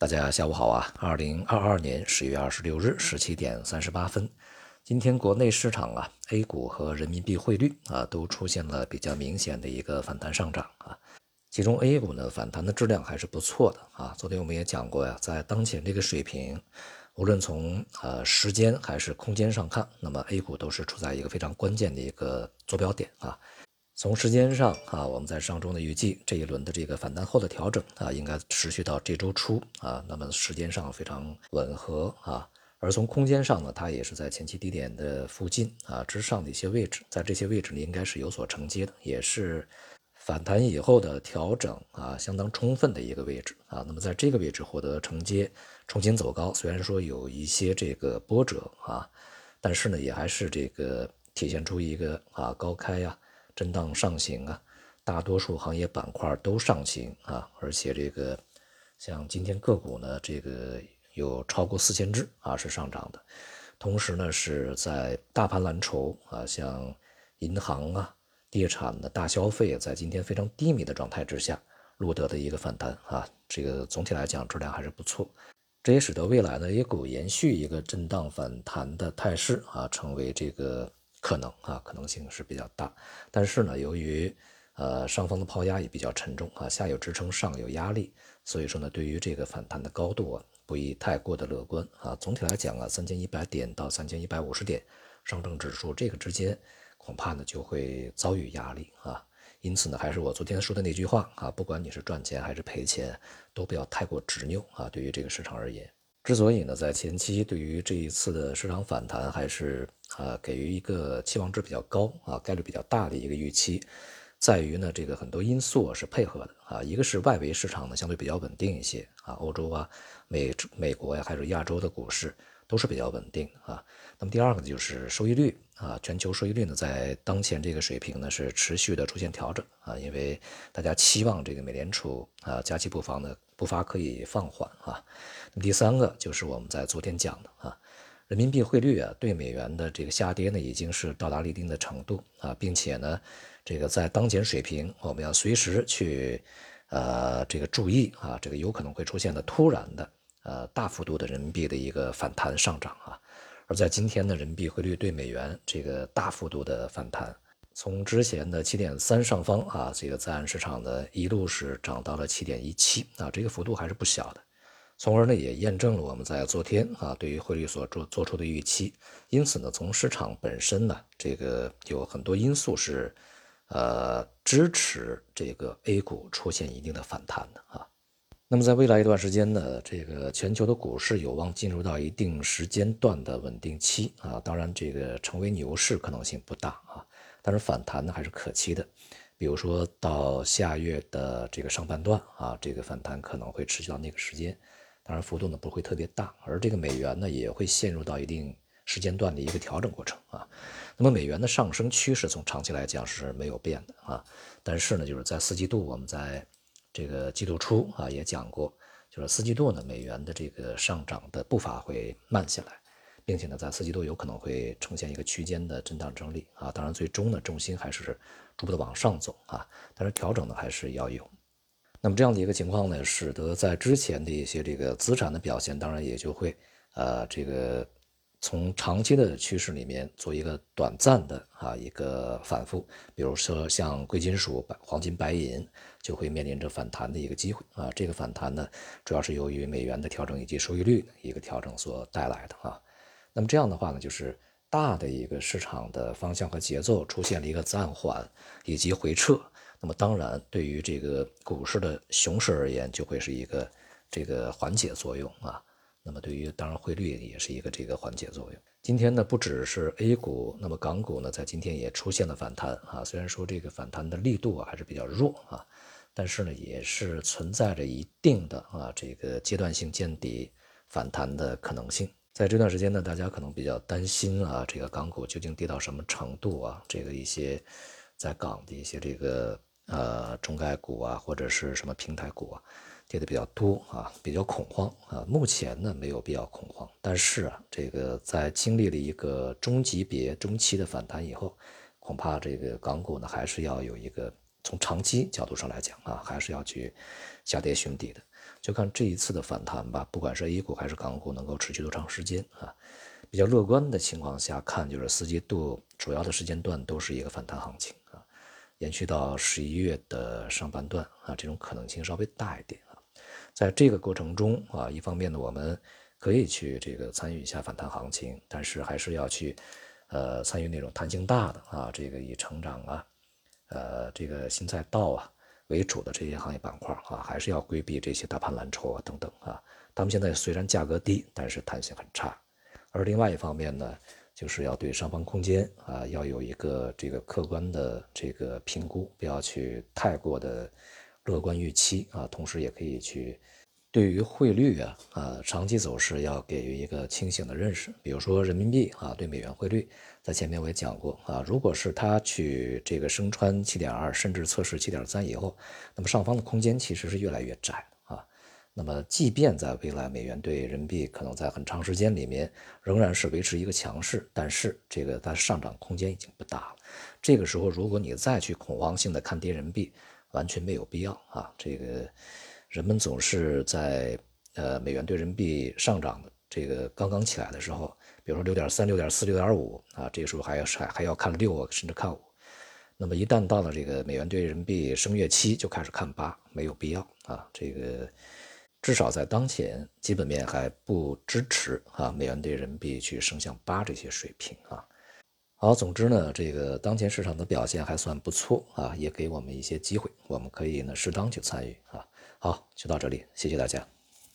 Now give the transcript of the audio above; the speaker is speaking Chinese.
大家下午好啊！二零二二年十月二十六日十七点三十八分，今天国内市场啊，A 股和人民币汇率啊都出现了比较明显的一个反弹上涨啊。其中 A 股呢反弹的质量还是不错的啊。昨天我们也讲过呀，在当前这个水平，无论从呃时间还是空间上看，那么 A 股都是处在一个非常关键的一个坐标点啊。从时间上啊，我们在上周呢预计这一轮的这个反弹后的调整啊，应该持续到这周初啊。那么时间上非常吻合啊。而从空间上呢，它也是在前期低点的附近啊之上的一些位置，在这些位置呢应该是有所承接的，也是反弹以后的调整啊相当充分的一个位置啊。那么在这个位置获得承接，重新走高，虽然说有一些这个波折啊，但是呢也还是这个体现出一个啊高开呀。震荡上行啊，大多数行业板块都上行啊，而且这个像今天个股呢，这个有超过四千只啊是上涨的，同时呢是在大盘蓝筹啊，像银行啊、地产的大消费，在今天非常低迷的状态之下录得的一个反弹啊，这个总体来讲质量还是不错，这也使得未来呢 A 股延续一个震荡反弹的态势啊，成为这个。可能啊，可能性是比较大，但是呢，由于呃上方的抛压也比较沉重啊，下有支撑，上有压力，所以说呢，对于这个反弹的高度啊，不宜太过的乐观啊。总体来讲啊，三千一百点到三千一百五十点，上证指数这个之间恐怕呢就会遭遇压力啊。因此呢，还是我昨天说的那句话啊，不管你是赚钱还是赔钱，都不要太过执拗啊。对于这个市场而言。之所以呢，在前期对于这一次的市场反弹，还是啊给予一个期望值比较高啊概率比较大的一个预期，在于呢这个很多因素是配合的啊，一个是外围市场呢相对比较稳定一些啊，欧洲啊、美美国呀，还是亚洲的股市都是比较稳定啊。那么第二个就是收益率啊，全球收益率呢在当前这个水平呢是持续的出现调整啊，因为大家期望这个美联储啊加息步伐呢步伐可以放缓啊。那么第三个就是我们在昨天讲的啊，人民币汇率啊对美元的这个下跌呢，已经是到达了一定的程度啊，并且呢，这个在当前水平，我们要随时去呃这个注意啊，这个有可能会出现的突然的呃大幅度的人民币的一个反弹上涨啊。而在今天的人民币汇率对美元这个大幅度的反弹，从之前的七点三上方啊，这个在岸市场的一路是涨到了七点一七啊，这个幅度还是不小的。从而呢，也验证了我们在昨天啊对于汇率所做做出的预期。因此呢，从市场本身呢，这个有很多因素是，呃，支持这个 A 股出现一定的反弹的啊。那么在未来一段时间呢，这个全球的股市有望进入到一定时间段的稳定期啊。当然，这个成为牛市可能性不大啊，但是反弹呢还是可期的。比如说到下月的这个上半段啊，这个反弹可能会持续到那个时间。当然，幅度呢不会特别大，而这个美元呢也会陷入到一定时间段的一个调整过程啊。那么美元的上升趋势从长期来讲是没有变的啊，但是呢，就是在四季度，我们在这个季度初啊也讲过，就是四季度呢美元的这个上涨的步伐会慢下来，并且呢在四季度有可能会呈现一个区间的震荡整理啊。当然，最终呢重心还是逐步的往上走啊，但是调整呢还是要有。那么这样的一个情况呢，使得在之前的一些这个资产的表现，当然也就会，呃，这个从长期的趋势里面做一个短暂的啊一个反复，比如说像贵金属、白黄金、白银，就会面临着反弹的一个机会啊。这个反弹呢，主要是由于美元的调整以及收益率一个调整所带来的啊。那么这样的话呢，就是大的一个市场的方向和节奏出现了一个暂缓以及回撤。那么当然，对于这个股市的熊市而言，就会是一个这个缓解作用啊。那么对于当然汇率也是一个这个缓解作用。今天呢，不只是 A 股，那么港股呢，在今天也出现了反弹啊。虽然说这个反弹的力度啊还是比较弱啊，但是呢，也是存在着一定的啊这个阶段性见底反弹的可能性。在这段时间呢，大家可能比较担心啊，这个港股究竟跌到什么程度啊？这个一些在港的一些这个。呃，中概股啊，或者是什么平台股啊，跌的比较多啊，比较恐慌啊。目前呢，没有必要恐慌，但是啊，这个在经历了一个中级别、中期的反弹以后，恐怕这个港股呢，还是要有一个从长期角度上来讲啊，还是要去下跌寻底的。就看这一次的反弹吧，不管是 A 股还是港股，能够持续多长时间啊？比较乐观的情况下看，就是四季度主要的时间段都是一个反弹行情啊，延续到十一月的上半段啊，这种可能性稍微大一点。在这个过程中啊，一方面呢，我们可以去这个参与一下反弹行情，但是还是要去呃参与那种弹性大的啊，这个以成长啊，呃这个新赛道啊。为主的这些行业板块啊，还是要规避这些大盘蓝筹啊等等啊。他们现在虽然价格低，但是弹性很差。而另外一方面呢，就是要对上方空间啊，要有一个这个客观的这个评估，不要去太过的乐观预期啊。同时也可以去。对于汇率啊，啊，长期走势要给予一个清醒的认识。比如说人民币啊，对美元汇率，在前面我也讲过啊，如果是它去这个升穿七点二，甚至测试七点三以后，那么上方的空间其实是越来越窄啊。那么，即便在未来美元对人民币可能在很长时间里面仍然是维持一个强势，但是这个它上涨空间已经不大了。这个时候，如果你再去恐慌性的看跌人民币，完全没有必要啊。这个。人们总是在呃美元对人民币上涨的这个刚刚起来的时候，比如说六点三、六点四、六点五啊，这个时候还要还还要看六甚至看五。那么一旦到了这个美元对人民币升月期，就开始看八，没有必要啊。这个至少在当前基本面还不支持啊，美元对人民币去升向八这些水平啊。好，总之呢，这个当前市场的表现还算不错啊，也给我们一些机会，我们可以呢适当去参与啊。好，就到这里，谢谢大家。